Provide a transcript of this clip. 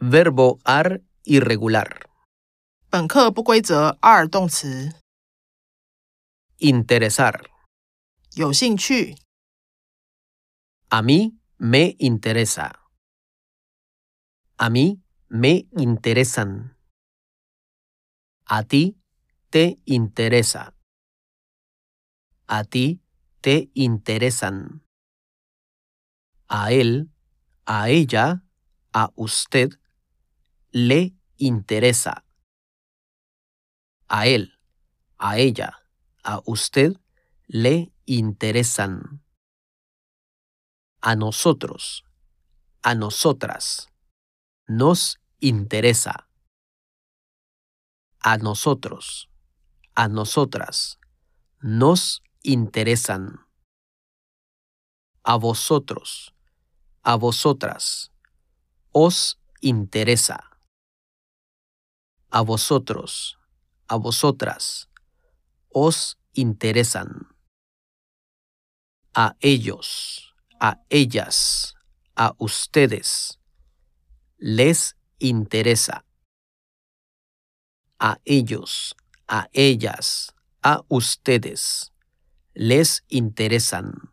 Verbo ar irregular. 本课不规则二动词， Interesar. 有兴趣， A mí me interesa. A mí me interesan. A ti te interesa. A ti te interesan. A él, a ella, a usted le interesa. A él, a ella, a usted le interesan. A nosotros, a nosotras, nos interesa. A nosotros, a nosotras, nos interesan. A vosotros, a vosotras, os interesa. A vosotros, a vosotras, os interesan. A ellos, a ellas, a ustedes, les interesa. A ellos, a ellas, a ustedes, les interesan.